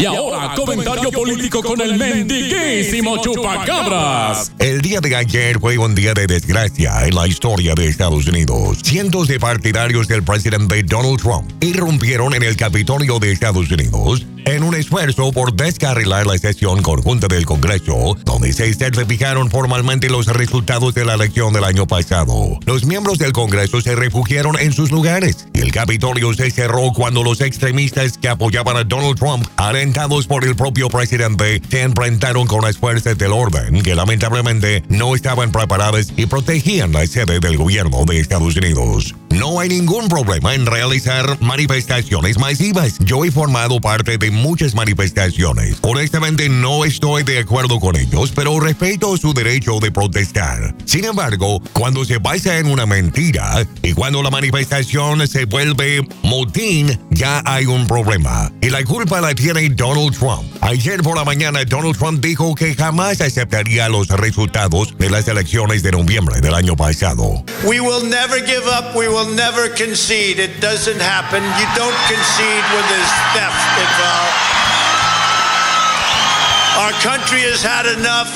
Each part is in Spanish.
Y ahora, comentario político con el mendiguísimo chupacabras. El día de ayer fue un día de desgracia en la historia de Estados Unidos. Cientos de partidarios del presidente Donald Trump irrumpieron en el Capitolio de Estados Unidos en un esfuerzo por descarrilar la sesión conjunta del Congreso, donde se certificaron formalmente los resultados de la elección del año pasado. Los miembros del Congreso se refugiaron en sus lugares y el Capitolio se cerró cuando los extremistas que apoyaban a Donald Trump, alentados por el propio presidente, se enfrentaron con las fuerzas del orden que lamentablemente no estaban preparadas y protegían la sede del gobierno de Estados Unidos. No hay ningún problema en realizar manifestaciones masivas. Yo he formado parte de muchas manifestaciones. Honestamente no estoy de acuerdo con ellos, pero respeto su derecho de protestar. Sin embargo, cuando se basa en una mentira y cuando la manifestación se vuelve motín, ya hay un problema. Y la culpa la tiene Donald Trump. Ayer por la mañana Donald Trump dijo que jamás aceptaría los resultados de las elecciones de noviembre del año pasado. We will never give up. Never concede. It doesn't happen. You don't concede when there's theft involved. Our country has had enough.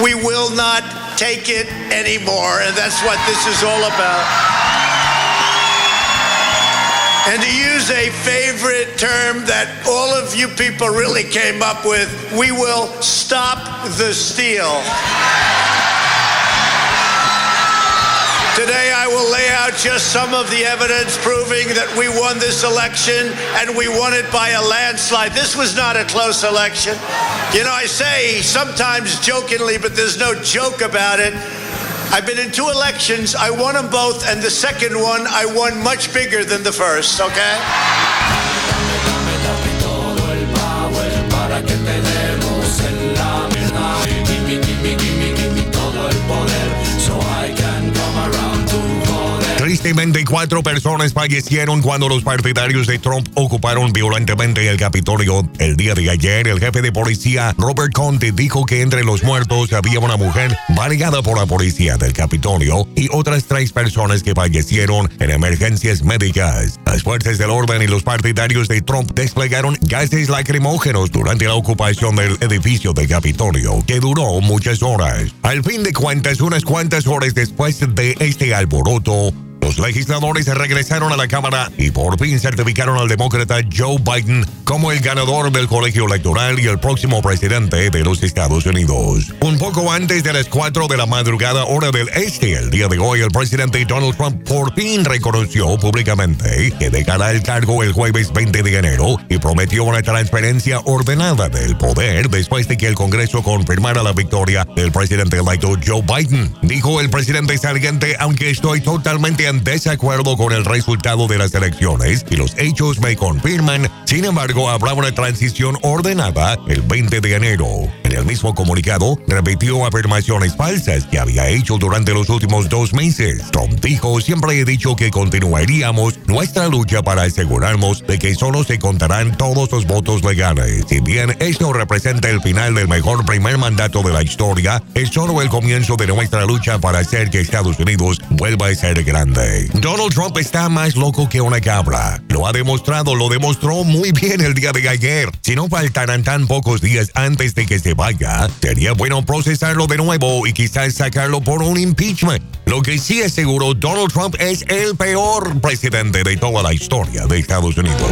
We will not take it anymore. And that's what this is all about. And to use a favorite term that all of you people really came up with, we will stop the steal. Today, I will lay out just some of the evidence proving that we won this election and we won it by a landslide. This was not a close election. You know, I say sometimes jokingly, but there's no joke about it. I've been in two elections, I won them both, and the second one I won much bigger than the first, okay? Tristemente, cuatro personas fallecieron cuando los partidarios de Trump ocuparon violentamente el Capitolio. El día de ayer, el jefe de policía, Robert Conte, dijo que entre los muertos había una mujer validada por la policía del Capitolio y otras tres personas que fallecieron en emergencias médicas. Las fuerzas del orden y los partidarios de Trump desplegaron gases lacrimógenos durante la ocupación del edificio del Capitolio, que duró muchas horas. Al fin de cuentas, unas cuantas horas después de este alboroto, los legisladores regresaron a la Cámara y por fin certificaron al demócrata Joe Biden como el ganador del colegio electoral y el próximo presidente de los Estados Unidos. Un poco antes de las 4 de la madrugada hora del este, el día de hoy, el presidente Donald Trump por fin reconoció públicamente que dejará el cargo el jueves 20 de enero y prometió una transferencia ordenada del poder después de que el Congreso confirmara la victoria del presidente electo Joe Biden. Dijo el presidente saliente, aunque estoy totalmente en desacuerdo con el resultado de las elecciones y los hechos me confirman, sin embargo, habrá una transición ordenada el 20 de enero. En el mismo comunicado, repitió afirmaciones falsas que había hecho durante los últimos dos meses. Trump dijo, siempre he dicho que continuaríamos nuestra lucha para asegurarnos de que solo se contarán todos los votos legales. Si bien esto representa el final del mejor primer mandato de la historia, es solo el comienzo de nuestra lucha para hacer que Estados Unidos vuelva a ser grande. Donald Trump está más loco que una cabra. Lo ha demostrado, lo demostró muy bien el día de ayer. Si no faltaran tan pocos días antes de que se vaya, sería bueno procesarlo de nuevo y quizás sacarlo por un impeachment. Lo que sí es seguro, Donald Trump es el peor presidente de toda la historia de Estados Unidos.